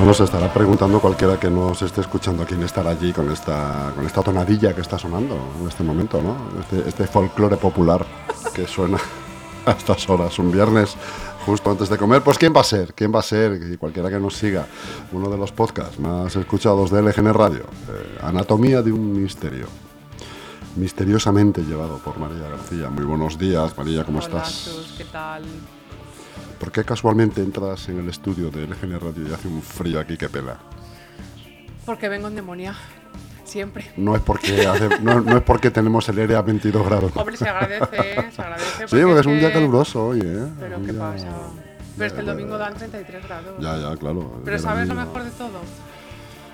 Bueno, se estará preguntando cualquiera que nos esté escuchando quién estará allí con esta, con esta tonadilla que está sonando en este momento, ¿no? Este, este folclore popular que suena a estas horas, un viernes justo antes de comer. Pues ¿quién va a ser? ¿Quién va a ser? Y cualquiera que nos siga, uno de los podcasts más escuchados de LGN Radio, eh, Anatomía de un Misterio. Misteriosamente llevado por María García. Muy buenos días, María, ¿cómo Hola, estás? ¿qué tal? ¿Por qué casualmente entras en el estudio de LGN Radio y hace un frío aquí que pela? Porque vengo en demonia. Siempre. No es porque hace- no, no es porque tenemos el aire a 22 grados. Hombre, se agradece, se agradece. Sí, porque es un día caluroso hoy, ¿eh? Pero ¿qué día- pasa? Pero es que el domingo dan 33 grados. Ya, ya, claro. Pero ¿sabes lo mejor de todo?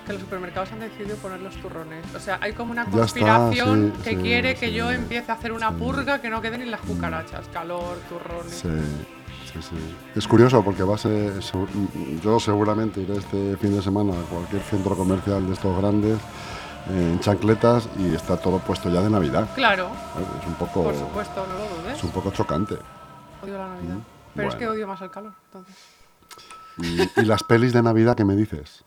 Que los supermercados han decidido poner los turrones. O sea, hay como una está, conspiración sí, que sí, quiere que sí, yo empiece a hacer una sí. purga que no queden ni las cucarachas. Calor, turrones. Sí, sí. Es curioso porque va a ser, yo seguramente iré este fin de semana a cualquier centro comercial de estos grandes eh, en chancletas y está todo puesto ya de Navidad. Claro, ¿eh? Es un poco, por supuesto, no lo dudes. es un poco chocante. Odio la Navidad. Mm, Pero es que odio más el calor, entonces. Y, y las pelis de Navidad que me dices,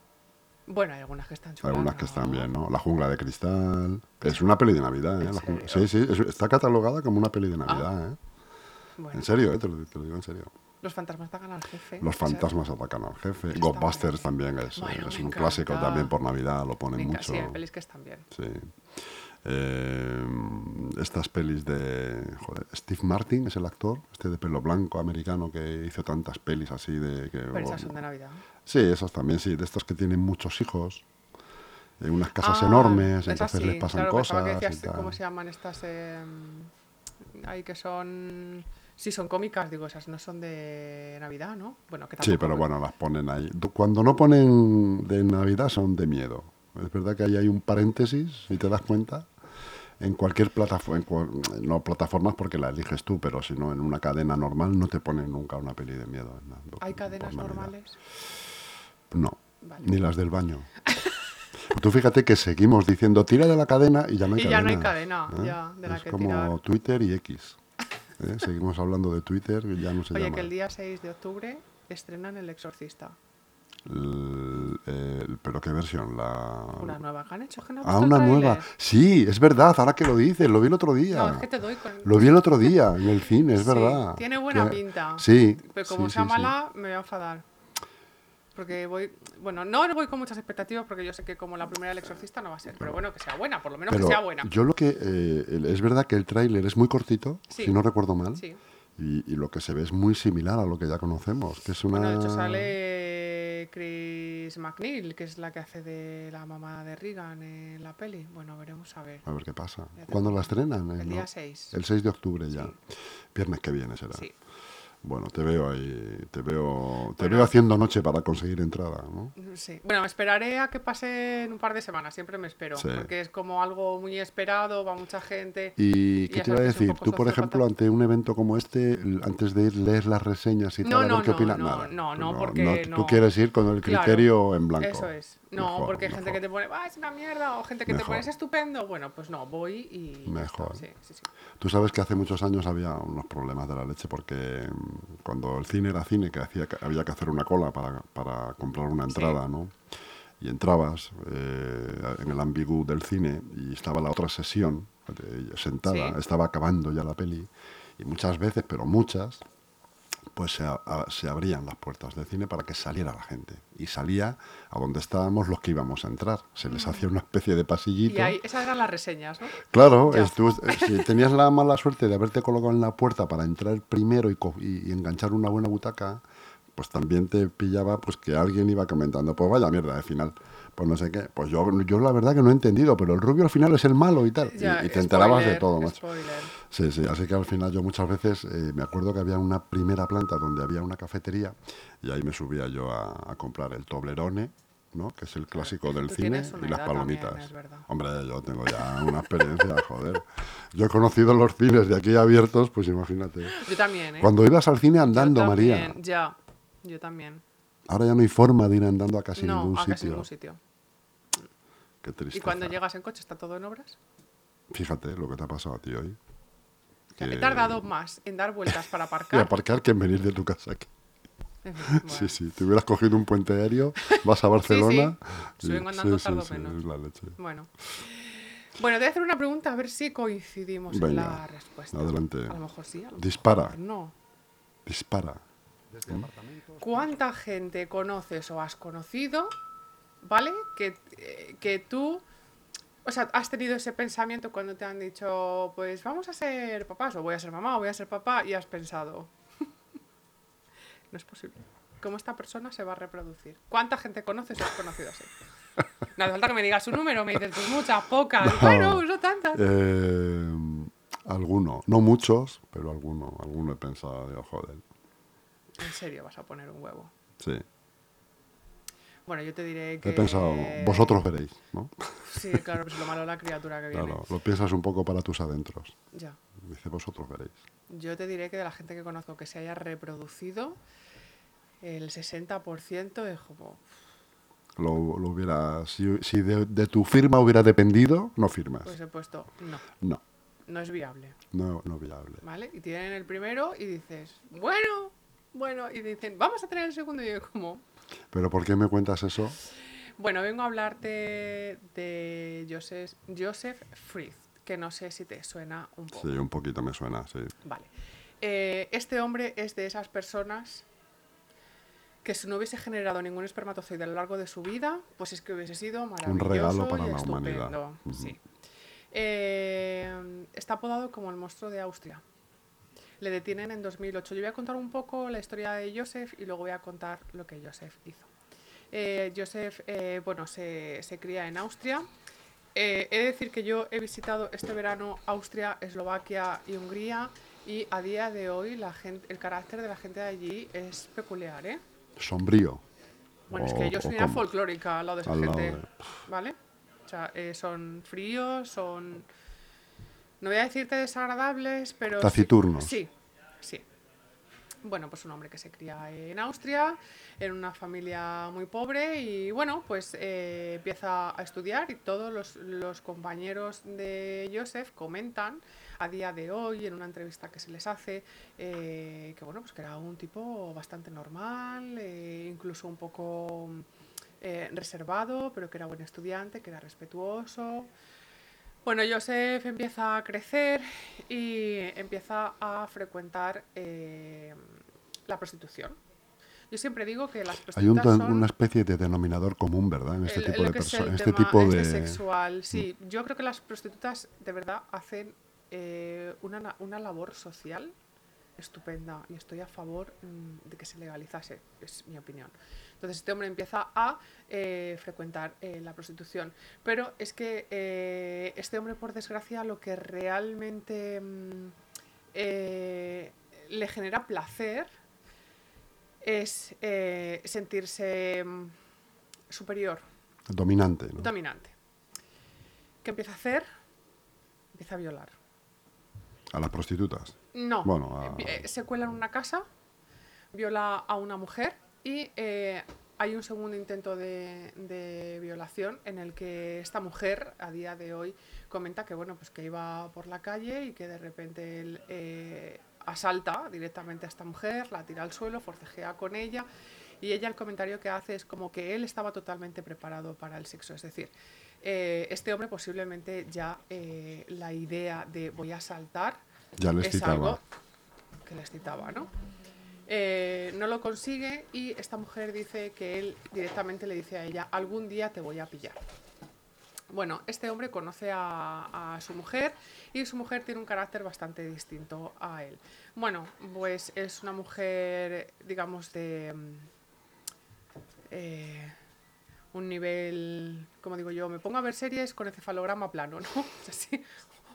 Bueno, hay algunas que están chulas. algunas que están bien, ¿no? La jungla de cristal, es una peli de Navidad, ¿eh? Sí, sí, es- está catalogada como una peli de Navidad, ¿eh? Bueno, En serio, ¿eh? Te lo, te lo digo en serio. los fantasmas atacan al jefe. Los o sea, fantasmas atacan al jefe. Ghostbusters también es, Bueno, es un clásico también por Navidad, lo ponen mucho. Sí, hay pelis que están bien. Sí. Eh, estas pelis de joder, Steve Martin es el actor, este de pelo blanco americano que hizo tantas pelis así de que Pero esas son de Navidad. sí, esas también sí, de estos que tienen muchos hijos, en unas casas Ah, enormes, entonces sí, les pasan claro, cosas que y decías, tal. ¿Cómo se llaman estas? Eh, ahí que son. Sí, son cómicas, digo, esas no son de Navidad, ¿no? Bueno, que Sí, pero bueno, las ponen ahí. Cuando no ponen de Navidad son de miedo. Es verdad que ahí hay un paréntesis, si te das cuenta. En cualquier plataforma, no plataformas porque la eliges tú, pero si no en una cadena normal no te ponen nunca una peli de miedo. ¿no? ¿Hay cadenas normales? No, Vale. ni las del baño. Tú fíjate que seguimos diciendo tira de la cadena y ya no hay Y cadena. ya no hay cadena, ya, de la es que como tirar. Twitter y X. ¿eh? Seguimos hablando de Twitter ya no se Oye, llama. que el día 6 de octubre estrenan El Exorcista. El- el- pero qué versión, la Una nueva que han hecho. que no Ah, una nueva. Sí, es verdad, ahora que lo dices, lo vi el otro día. No, es que te doy con... Lo vi el otro día en el cine, es Sí, verdad. Tiene buena Que- pinta. Sí. Pero como sí, sea sí. mala, me voy a enfadar. Porque voy. Bueno, no voy con muchas expectativas porque yo sé que como la primera del exorcista no va a ser. Pero bueno, que sea buena, por lo menos Pero que sea buena. yo lo que... eh, es verdad que el tráiler es muy cortito, Sí. si no recuerdo mal. Sí. Y, y lo que se ve es muy similar a lo que ya conocemos, que es una... Bueno, de hecho sale Chris McNeil, que es la que hace de la mamá de Regan en la peli. Bueno, veremos a ver. A ver qué pasa. ¿Cuándo la estrenan? El Eh, día no. 6. El 6 de octubre ya. Sí. Viernes que viene será. Sí. Bueno, te veo ahí, te veo, te Bueno. veo haciendo noche para conseguir entrada, ¿no? Sí. Bueno, esperaré a que pase en un par de semanas, siempre me espero. Sí. Porque es como algo muy esperado, va mucha gente. ¿Y Y qué te iba a decir? Tú, por ejemplo, ante un evento como este, antes de ir, lees las reseñas y No, tal, a no, ver qué no, opinas. no, Nada. no, no, Tú porque Tú no. quieres ir con el Claro, criterio en blanco. Eso es. No, Mejor, porque hay gente que te pone, ah, es una mierda, o gente que te pone, es estupendo. Bueno, pues no, voy y. Mejor. Sí, sí, sí. Tú sabes que hace muchos años había unos problemas de la leche porque mm, cuando el cine era cine, que hacía, que había que hacer una cola para, para comprar una entrada, ¿no? Y entrabas eh, en el ambigu del cine y estaba la otra sesión eh, sentada, estaba acabando ya la peli y muchas veces, pero muchas, pues se, a- se abrían las puertas del cine para que saliera la gente. Y salía a donde estábamos los que íbamos a entrar. Se les hacía una especie de pasillito. Mm. Y ahí, esas eran las reseñas, ¿no? Claro, es- tú, eh, si tenías la mala suerte de haberte colocado en la puerta para entrar primero y- y enganchar una buena butaca, pues también te pillaba pues que alguien iba comentando, pues vaya mierda de final. Pues no sé qué. Pues yo, yo la verdad que no he entendido, pero el rubio al final es el malo y tal. Y- Ya, y, te enterabas de todo, macho. spoiler. Sí, sí, así que al final yo muchas veces eh, me acuerdo que había una primera planta donde había una cafetería y ahí me subía yo a, a comprar el Toblerone, ¿no? que es el clásico del cine, y las también, palomitas. Hombre, yo tengo ya una experiencia, joder. Yo he conocido los cines de aquí abiertos, pues imagínate. Yo también, ¿eh? Cuando ibas al cine Yo andando, María, también, Ya, yo también. ahora ya no hay forma de ir andando a casi no, ningún a sitio. casi ningún sitio. Qué triste. Y cuando llegas en coche está todo en obras. Fíjate lo que te ha pasado a ti hoy. O sea, Que- he tardado más en dar vueltas para Y aparcar. aparcar que en venir de tu casa aquí. En bueno. Sí, sí, te hubieras cogido un puente aéreo, vas a Barcelona. Si y- vengo andando, sí, tardo sí, menos. la leche. Bueno. Bueno, te voy a hacer una pregunta a ver si coincidimos en Venga, la respuesta. adelante. A lo mejor sí, a lo Dispara. mejor no. Dispara. ¿Cuánta gente conoces o has conocido, ¿vale? Que, eh, que tú, o sea, has tenido ese pensamiento cuando te han dicho, pues vamos a ser papás, o voy a ser mamá, o voy a ser papá, y has pensado, no es posible. ¿Cómo esta persona se va a reproducir? ¿Cuánta gente conoces o has conocido así? No hace falta que me digas su número, me dices, pues muchas, pocas. No. Bueno, no tantas. Eh, alguno, no muchos, pero alguno, alguno he pensado, digo, joder, En serio, vas a poner un huevo. sí. Bueno, yo te diré que... He pensado, vosotros veréis, ¿no? Sí, claro, pues lo malo de la criatura que viene. Claro, lo piensas un poco para tus adentros. Ya. Dice, vosotros veréis. Yo te diré que de la gente que conozco que se haya reproducido, el 60% es como... Lo, lo hubiera, si, si de, de tu firma hubiera dependido, no firmas. Pues he puesto, no, No, no es viable, no, no viable. ¿vale? Y tienen el primero y dices, bueno, bueno, y dicen, vamos a tener el segundo y yo como... ¿Pero por qué me cuentas eso? Bueno, vengo a hablarte de Joseph, Joseph Frith, que no sé si te suena un poco. Sí, un poquito me suena, sí. Vale. Eh, este hombre es de esas personas que si no hubiese generado ningún espermatozoide a lo largo de su vida, pues es que hubiese sido maravilloso regalo para y la estupendo. humanidad. Sí. Eh, está apodado como el monstruo de Austria. Le detienen en 2008. Yo voy a contar un poco la historia de Joseph y luego voy a contar lo que Joseph hizo. Eh, Joseph, eh, bueno, se, se cría en Austria. Eh, he de decir que yo he visitado este verano Austria, Eslovaquia y Hungría y a día de hoy la gente, el carácter de la gente de allí es peculiar, ¿eh? Sombrío. Bueno, es que yo soy una folclórica al lado de esa gente, de- ¿vale? O sea, eh, son fríos, son... No voy a decirte desagradables, pero... sí- Taciturnos. Sí, sí. Bueno, pues un hombre que se cría en Austria, en una familia muy pobre y bueno, pues eh, empieza a estudiar y todos los, los compañeros de Joseph comentan a día de hoy en una entrevista que se les hace eh, que bueno, pues que era un tipo bastante normal, eh, incluso un poco eh, reservado, pero que era buen estudiante, que era respetuoso. Bueno, Joseph empieza a crecer y empieza a frecuentar eh, la prostitución. Yo siempre digo que las Hay un, prostitutas son una especie de denominador común, ¿verdad? En este el- tipo de es personas. Este tipo este de. sexual, sí. Yo creo que las prostitutas de verdad hacen eh, una, na- una labor social estupenda y estoy a favor mm, de que se legalizase, es mi opinión. Entonces este hombre empieza a eh, frecuentar eh, la prostitución. Pero es que eh, este hombre, por desgracia, lo que realmente mm, le genera placer es sentirse mm, superior, Dominante, ¿no? dominante. ¿Qué empieza a hacer? Empieza a violar. A las prostitutas. No. Bueno, a- Eh, vi- eh, se cuela en una casa, viola a una mujer y eh, hay un segundo intento de, de violación en el que esta mujer a día de hoy comenta que bueno pues que iba por la calle y que de repente él eh, asalta directamente a esta mujer, la tira al suelo, forcejea con ella y ella el comentario que hace es como que él estaba totalmente preparado para el sexo, es decir, eh, este hombre posiblemente ya eh, la idea de voy a saltar Ya les es citaba. algo que les citaba, ¿no? Eh, no lo consigue y esta mujer dice que él directamente le dice a ella, algún día te voy a pillar. Bueno, este hombre conoce a, a su mujer y su mujer tiene un carácter bastante distinto a él. Bueno, pues es una mujer, digamos, de mm, eh, un nivel, como digo yo, me pongo a ver series con encefalograma plano, ¿no? Así,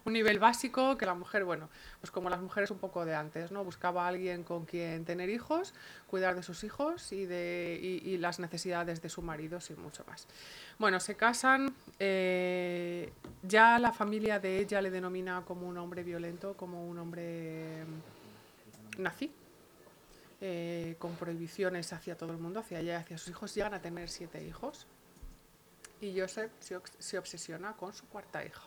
un nivel básico que la mujer, bueno, pues como las mujeres un poco de antes, ¿no? Buscaba a alguien con quien tener hijos, cuidar de sus hijos y, de, y, las necesidades de su marido, sin mucho más. Bueno, se casan, eh, ya la familia de ella le denomina como un hombre violento, como un hombre mm, nazi, eh, con prohibiciones hacia todo el mundo, hacia ella y hacia sus hijos. Llegan a tener siete hijos y Joseph se obsesiona con su cuarta hija,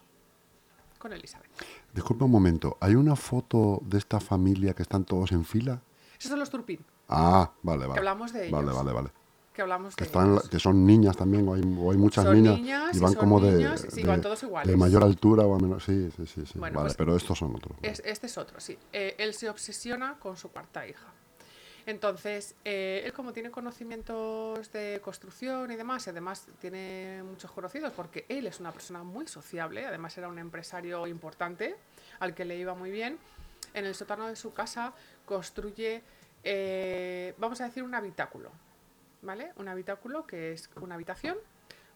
con Elizabeth. Disculpa un momento, ¿hay una foto de esta familia que están todos en fila? Esos son los Turpin. Ah, vale, vale. Que hablamos de Vale, ellos. vale, vale. Que hablamos Que, de están, ellos. que son niñas también, o hay, o hay muchas Son niñas, niñas y van son como de, sí, de- van todos iguales. de mayor altura o a menor. Sí, sí, sí. sí. Bueno, vale, pues- pero estos son otros. Es- este es otro, sí. Eh, él se obsesiona con su cuarta hija. Entonces, eh, él como tiene conocimientos de construcción y demás, y además tiene muchos conocidos, porque él es una persona muy sociable, además era un empresario importante, al que le iba muy bien, en el sótano de su casa construye, eh, vamos a decir, un habitáculo, ¿vale? Un habitáculo que es una habitación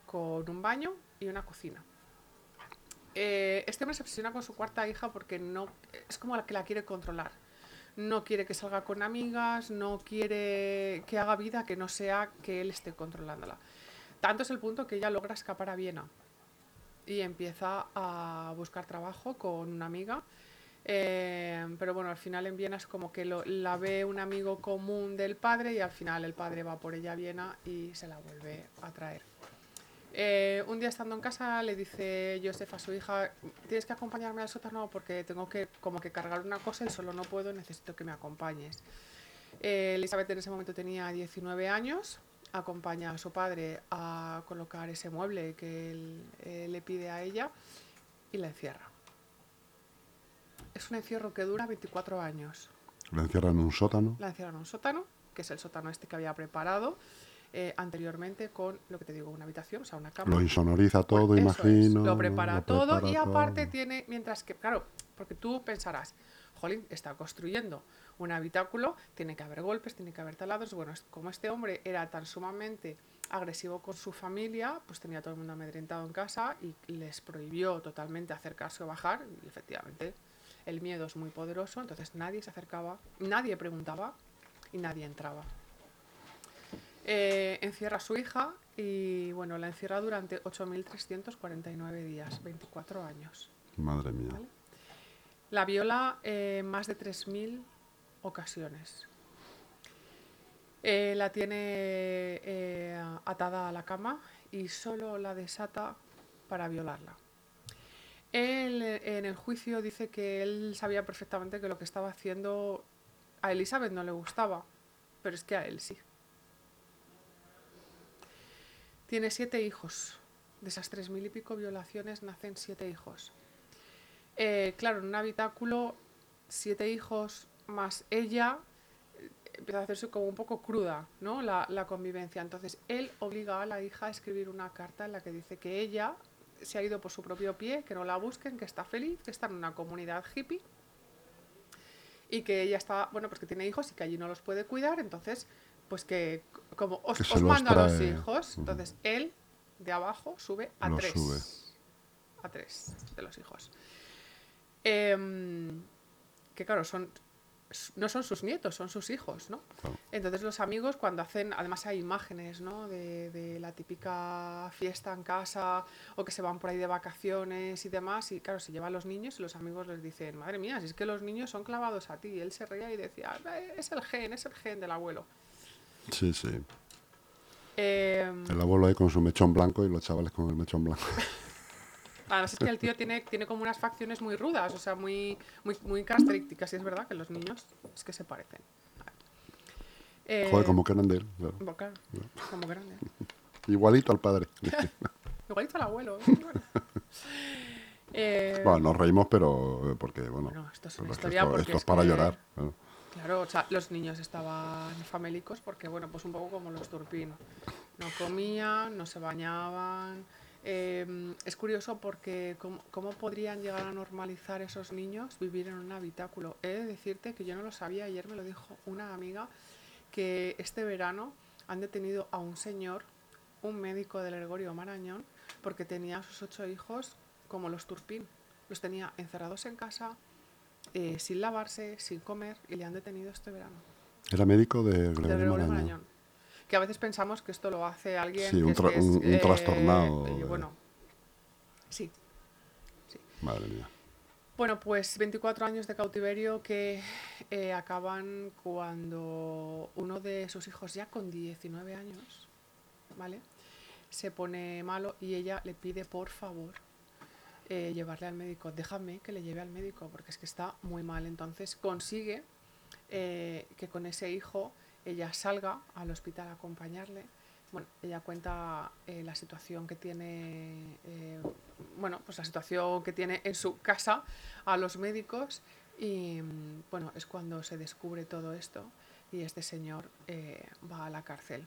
con un baño y una cocina. Eh, este hombre se obsesiona con su cuarta hija porque no es como la que la quiere controlar. No quiere que salga con amigas, no quiere que haga vida que no sea que él esté controlándola. Tanto es el punto que ella logra escapar a Viena y empieza a buscar trabajo con una amiga. Eh, pero bueno, al final en Viena es como que lo- la ve un amigo común del padre y al final el padre va por ella a Viena y se la vuelve a traer. Eh, un día estando en casa le dice Joseph a su hija, tienes que acompañarme al sótano porque tengo que como que cargar una cosa y solo no puedo, necesito que me acompañes. Eh, Elizabeth en ese momento tenía 19 años, acompaña a su padre a colocar ese mueble que él eh, le pide a ella y la encierra. Es un encierro que dura 24 años. Le encierran en un sótano. La encierran en un sótano, que es el sótano este que había preparado eh, anteriormente con lo que te digo, una habitación, o sea, una cama. Lo insonoriza todo, Bueno, eso es, imagino. Lo prepara todo prepara y aparte todo. tiene, mientras que, claro, porque tú pensarás, Jolín, está construyendo un habitáculo, tiene que haber golpes, tiene que haber taladros. Bueno, como este hombre era tan sumamente agresivo con su familia, pues tenía todo el mundo amedrentado en casa y les prohibió totalmente acercarse o bajar. Y efectivamente, el miedo es muy poderoso, entonces nadie se acercaba, nadie preguntaba y nadie entraba. Eh, encierra a su hija y bueno, la encierra durante 8.349 días, 24 años. Madre mía. ¿vale? La viola en más de 3.000 ocasiones. Eh, la tiene eh, atada a la cama y solo la desata para violarla. Él eh, en el juicio dice que él sabía perfectamente que lo que estaba haciendo a Elizabeth no le gustaba, pero es que a él sí. Tiene siete hijos. De esas tres mil y pico violaciones nacen siete hijos. Eh, claro, en un habitáculo, siete hijos más ella, eh, empieza a hacerse como un poco cruda, ¿no? La, la convivencia. Entonces, él obliga a la hija a escribir una carta en la que dice que ella se ha ido por su propio pie, que no la busquen, que está feliz, que está en una comunidad hippie y que ella está, bueno, pues que tiene hijos y que allí no los puede cuidar, entonces, pues que como os, Que mando a los hijos, entonces él de abajo sube a Los tres. sube. A tres de los hijos. Em, que claro, son no son sus nietos, son sus hijos, ¿no? Claro. Entonces los amigos cuando hacen, además hay imágenes, ¿no? De, de la típica fiesta en casa o que se van por ahí de vacaciones y demás y claro, se llevan los niños y los amigos les dicen, madre mía, si es que los niños son clavados a ti. Y él se reía y decía, "Eh, es el gen, es el gen del abuelo. Sí, sí. Em, El abuelo ahí con su mechón blanco y los chavales con el mechón blanco. Además es que el tío tiene, tiene como unas facciones muy rudas, o sea, muy, muy, muy características. Y es verdad que los niños es que se parecen. Eh, Joder, como que eran de él. claro. bo- claro, como grande. Igualito al padre. Igualito al abuelo. ¿eh? Bueno. Eh, bueno, nos reímos, pero eh, porque, bueno, Bueno, esto es una porque historia esto, porque esto es es para que- llorar. Claro, o sea, los niños estaban famélicos porque, bueno, pues un poco como los turpinos. No comían, no se bañaban. Eh, es curioso porque ¿cómo, cómo podrían llegar a normalizar esos niños vivir en un habitáculo. He de decirte que yo no lo sabía, ayer me lo dijo una amiga, que este verano han detenido a un señor, un médico del Gregorio Marañón, porque tenía a sus ocho hijos como los turpín. Los tenía encerrados en casa, eh, sin lavarse, sin comer, y le han detenido este verano. Era médico de Gregorio Marañón. Marañón. Que a veces pensamos que esto lo hace alguien Sí, que un es- tra- que es, un- un eh, trastornado de- bueno, sí. Madre mía. Bueno, pues 24 años de cautiverio que eh, acaban cuando uno de sus hijos, ya con 19 años, ¿vale? Se pone malo y ella le pide por favor eh, llevarle al médico. Déjame que le lleve al médico porque es que está muy mal. Entonces consigue eh, que con ese hijo ella salga al hospital a acompañarle. Bueno, ella cuenta eh, la situación que tiene, eh, bueno, pues la situación que tiene en su casa a los médicos y mm, bueno, es cuando se descubre todo esto y este señor eh, va a la cárcel.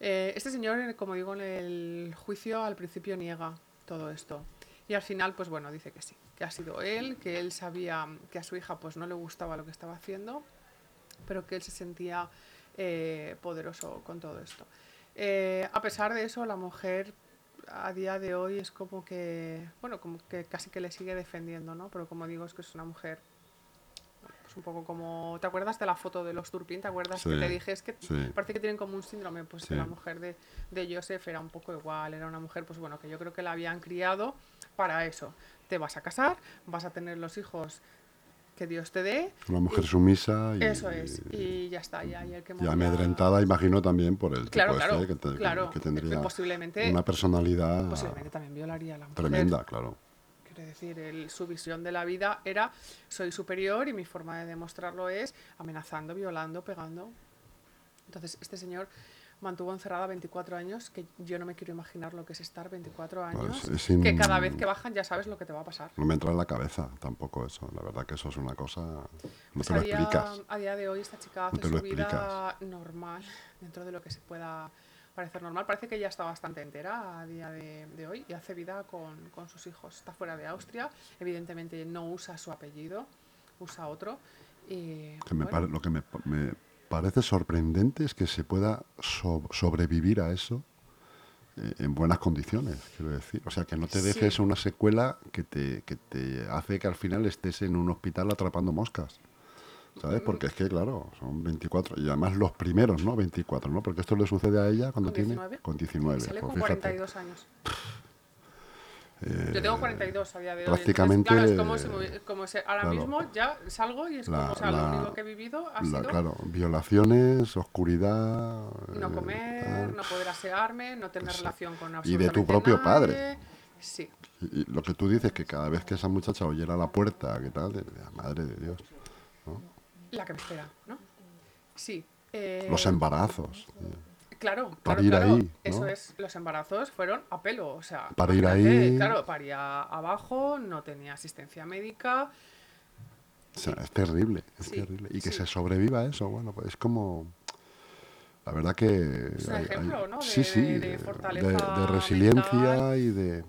Eh, este señor, como digo, en el juicio al principio niega todo esto. Y al final, pues bueno, dice que sí, que ha sido él, que él sabía que a su hija pues no le gustaba lo que estaba haciendo, pero que él se sentía eh, poderoso con todo esto. Eh, a pesar de eso, la mujer a día de hoy es como que, bueno, como que casi que le sigue defendiendo, ¿no? Pero como digo, es que es una mujer pues un poco como... ¿Te acuerdas de la foto de los Turpin? ¿Te acuerdas que te dije? Es que sí. parece que tienen como un síndrome, pues Sí. que la mujer de, de Joseph era un poco igual, era una mujer, pues bueno, que yo creo que la habían criado para eso. Te vas a casar, vas a tener los hijos que Dios te dé. Una mujer sumisa y, Eso es, y ya está, ya, y el que y amedrentada, imagino también por el Claro, tipo claro, este, que, te- claro, que tendría posiblemente- una personalidad Posiblemente también violaría a la mujer. tremenda, claro. Quiero decir, el- su visión de la vida era soy superior y mi forma de demostrarlo es amenazando, violando, pegando. Entonces, este señor mantuvo encerrada 24 años, que yo no me quiero imaginar lo que es estar 24 años, es sin- que cada vez que bajan ya sabes lo que te va a pasar. No me entra en la cabeza tampoco eso. La verdad que eso es una cosa... No Pues te lo a, día, explicas. a día de hoy esta chica hace lo su vida normal, dentro de lo que se pueda parecer normal. Parece que ella está bastante entera a día de, de hoy y hace vida con, con sus hijos. Está fuera de Austria, evidentemente no usa su apellido, usa otro. Y, Que me bueno, pare- lo que me, me parece sorprendente es que se pueda so- sobrevivir a eso eh, en buenas condiciones, quiero decir. O sea, que no te Sí. dejes una secuela que te, que te hace que al final estés en un hospital atrapando moscas. ¿Sabes? Porque es que, claro, son 24. Y además los primeros, ¿no? 24, ¿no? Porque esto le sucede a ella cuando ¿Con tiene... 19? Con 19. sale pues con fíjate. 42 años. Eh, Yo tengo 42 a día de hoy. entonces, prácticamente, claro, es como si, como si ahora claro. mismo ya salgo y es La- como, o sea, la- lo único que he vivido ha la- sido claro, violaciones, oscuridad... no eh, comer, tal. no poder asearme, no tener relación con Y de absolutamente tu propio padre. nadie. Sí, Y, y lo que tú dices, que cada vez que esa muchacha oyera la puerta, ¿qué tal? Madre de Dios. la que me espera, ¿no? Sí. eh, Los embarazos. Claro, para claro, ir claro, ahí, ¿no? Eso es, los embarazos fueron a pelo, o sea, Para ir imagínate, ahí. Claro, paría abajo, no tenía asistencia médica. O sea, es terrible, es Sí, terrible. Y que sí. se sobreviva a eso, bueno, pues es como... La verdad que... Es un ejemplo, hay- ¿no? De- sí, sí, de- fortaleza de- de resiliencia mental. y de...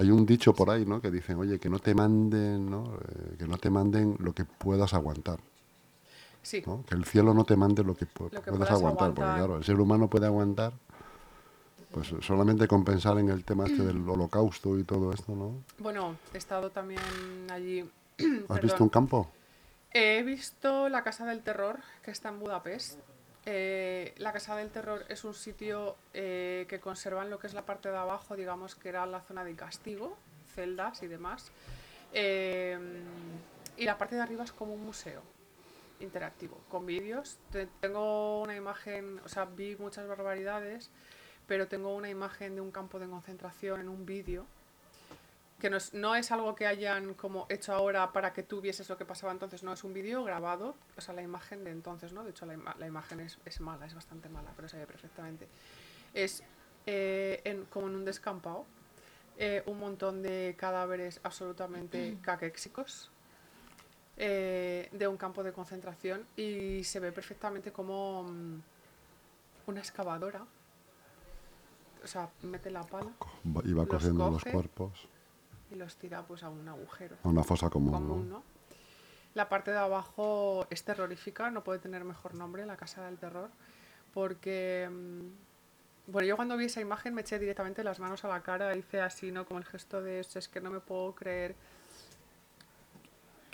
Hay un dicho por ahí, ¿no? Que dicen, oye, que no te manden, ¿no? Eh, que no te manden lo que puedas aguantar, Sí, ¿no? Que el cielo no te mande lo que, pu- Lo que puedas puedas aguantar, porque claro, el ser humano puede aguantar, pues solamente con pensar en el tema este del holocausto y todo esto, ¿no? bueno, he estado también allí. ¿Has perdón. visto un campo? He visto la Casa del Terror, que está en Budapest. Eh, la Casa del Terror es un sitio eh, que conservan lo que es la parte de abajo, digamos que era la zona de castigo, celdas y demás. Eh, y la parte de arriba es como un museo interactivo, con vídeos. Te- Tengo una imagen, o sea, vi muchas barbaridades, pero tengo una imagen de un campo de concentración en un vídeo que no es, no es algo que hayan como hecho ahora para que tú vieses lo que pasaba entonces, no, es un vídeo grabado, o sea, la imagen de entonces, ¿no? De hecho, la, ima- la imagen es, es mala, es bastante mala, pero se ve perfectamente. Es eh, en- como en un descampado, eh, un montón de cadáveres absolutamente caquéxicos eh, de un campo de concentración y se ve perfectamente como mm, una excavadora, o sea, mete la pala Va- Iba Los cogiendo los coge. cuerpos y los tira pues a un agujero a una fosa común, común, ¿no? ¿no? La parte de abajo es terrorífica, no puede tener mejor nombre, la casa del terror, porque mm, bueno, yo cuando vi esa imagen me eché directamente las manos a la cara, hice así, ¿no? Como el gesto de "Es- es que no me puedo creer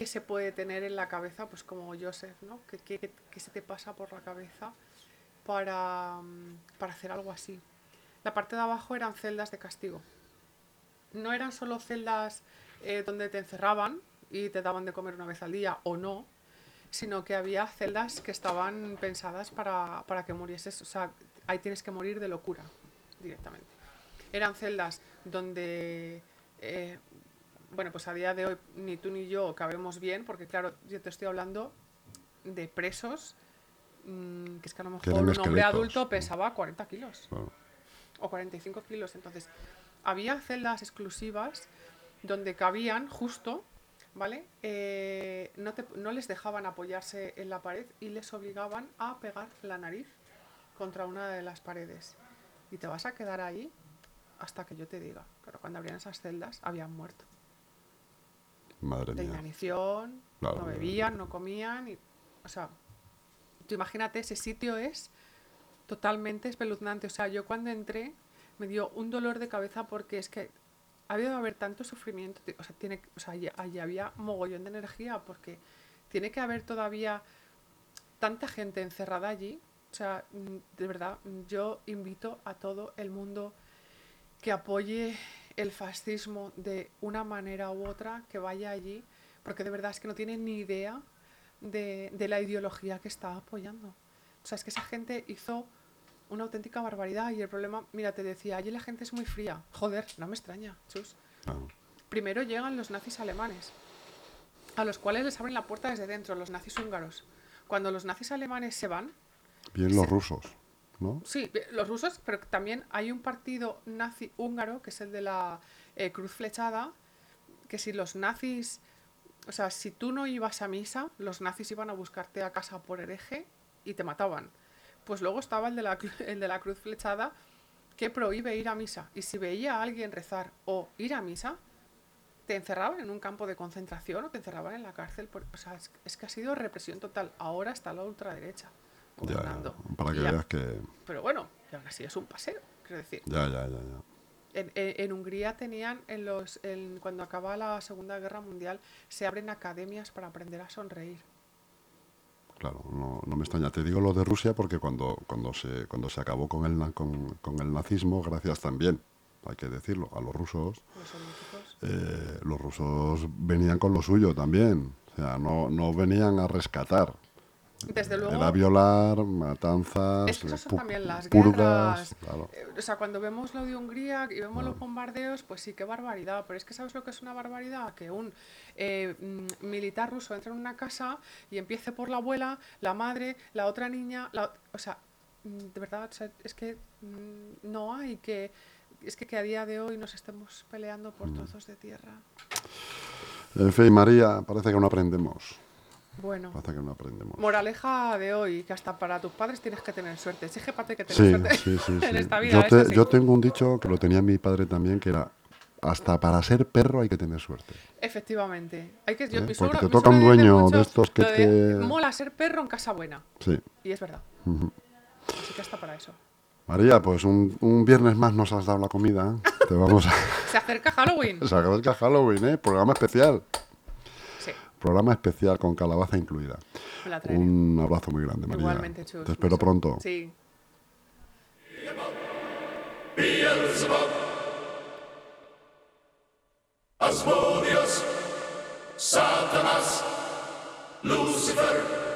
que se puede tener en la cabeza, pues como Joseph, ¿no? ¿Qué, se te pasa por la cabeza para, mm, para hacer algo así? La parte de abajo eran celdas de castigo. No eran solo celdas eh, donde te encerraban y te daban de comer una vez al día o no, sino que había celdas que estaban pensadas para, para que murieses. O sea, ahí tienes que morir de locura directamente. Eran celdas donde, eh, bueno, pues a día de hoy ni tú ni yo cabemos bien, porque claro, yo te estoy hablando de presos mm, que es que a lo mejor un hombre adulto pesaba 40 kilos Claro. o 45 kilos. Entonces, había celdas exclusivas donde cabían justo, ¿vale? Eh, no, te- no les dejaban apoyarse en la pared y les obligaban a pegar la nariz contra una de las paredes. Y te vas a quedar ahí hasta que yo te diga. Pero cuando abrían esas celdas, habían muerto. Madre De mía. inanición, Claro, no bebían, no comían. Y, o sea, tú imagínate, ese sitio es totalmente espeluznante. O sea, yo cuando entré me dio un dolor de cabeza porque es que ha habido haber tanto sufrimiento. O sea, tiene, o sea allí, había mogollón de energía porque tiene que haber todavía tanta gente encerrada allí. O sea, mm, de verdad, yo invito a todo el mundo que apoye el fascismo de una manera u otra, que vaya allí, porque de verdad es que no tiene ni idea de, de la ideología que está apoyando. O sea, es que esa gente hizo una auténtica barbaridad y el problema, mira, te decía, allí la gente es muy fría. Joder, no me extraña, chus. Primero llegan los nazis alemanes, a los cuales les abren la puerta desde dentro, los nazis húngaros. Cuando los nazis alemanes se van, Bien los rusos, ¿no? Sí, eh, los rusos, pero también hay un partido nazi húngaro, que es el de la eh, cruz flechada, que si los nazis, o sea, si tú no ibas a misa, los nazis iban a buscarte a casa por hereje y te mataban. Pues luego estaba el de la, el de la cruz flechada, que prohíbe ir a misa. Y si veía a alguien rezar o ir a misa, te encerraban en un campo de concentración o te encerraban en la cárcel. por- o sea, es que ha sido represión total. Ahora está la ultraderecha Ya, para que ya- veas que... pero bueno, aún así es un paseo, quiero decir. Ya, ya, ya, ya. En, en- en Hungría tenían, en los, en- cuando acaba la Segunda Guerra Mundial, se abren academias para aprender a sonreír. Claro, no, no me extraña. Te digo lo de Rusia porque cuando, cuando, se, cuando se acabó con el, con, con el nazismo, gracias también, hay que decirlo, a los rusos, Los eh, los rusos venían con lo suyo también. O sea, no, no venían a rescatar. Desde luego, Era violar, matanzas, es que esas son también las purgas. guerras. Claro. Eh, O sea, cuando vemos lo de Hungría y vemos los bombardeos, pues sí, qué barbaridad. Pero es que ¿sabes lo que es una barbaridad? Que un eh, mm, militar ruso entre en una casa y empiece por la abuela, la madre, la otra niña, la, o sea, mm, de verdad, o sea, es que mm, no hay que... Es que, que a día de hoy nos estemos peleando Mm. por trozos de tierra. En fin, María, parece que no aprendemos. Bueno, Parece que no aprendemos. moraleja de hoy, que hasta para tus padres tienes que tener suerte. Sí, que que tener Sí, suerte sí, sí, en esta vida. Yo, te- yo tengo un dicho que lo tenía mi padre también, que era, hasta para ser perro hay que tener suerte. Efectivamente. Hay que, yo, ¿Eh? Porque te toca un dueño mucho de estos que te- Mola ser perro en casa buena. Sí. Y es verdad. Así que hasta para eso. María, pues un, un viernes más nos has dado la comida. ¿eh? Te vamos a... Se acerca Halloween. Se acerca Halloween, ¿eh? Programa especial. Programa especial con calabaza incluida. me la traeré. Un abrazo muy grande, María. Igualmente, chus. Te espero pronto. Sí. Asmodeus, Lucifer,